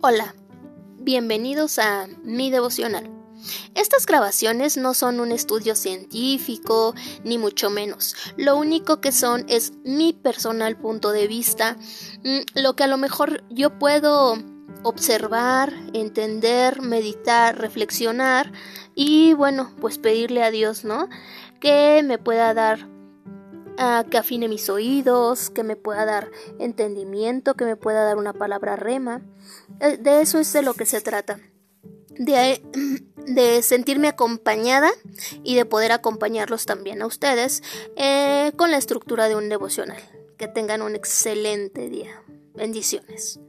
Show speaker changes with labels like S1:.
S1: Hola, bienvenidos a mi devocional. Estas grabaciones no son un estudio científico, ni mucho menos. Lo único que son es mi personal punto de vista, mm, lo que a lo mejor yo puedo observar, entender, meditar, reflexionar y bueno, pues pedirle a Dios, ¿no? Que me pueda dar que afine mis oídos, que me pueda dar entendimiento, que me pueda dar una palabra rema. Eh, de eso es de lo que se trata. De, sentirme acompañada y de poder acompañarlos también a ustedes eh, con la estructura de un devocional. Que tengan un excelente día. Bendiciones.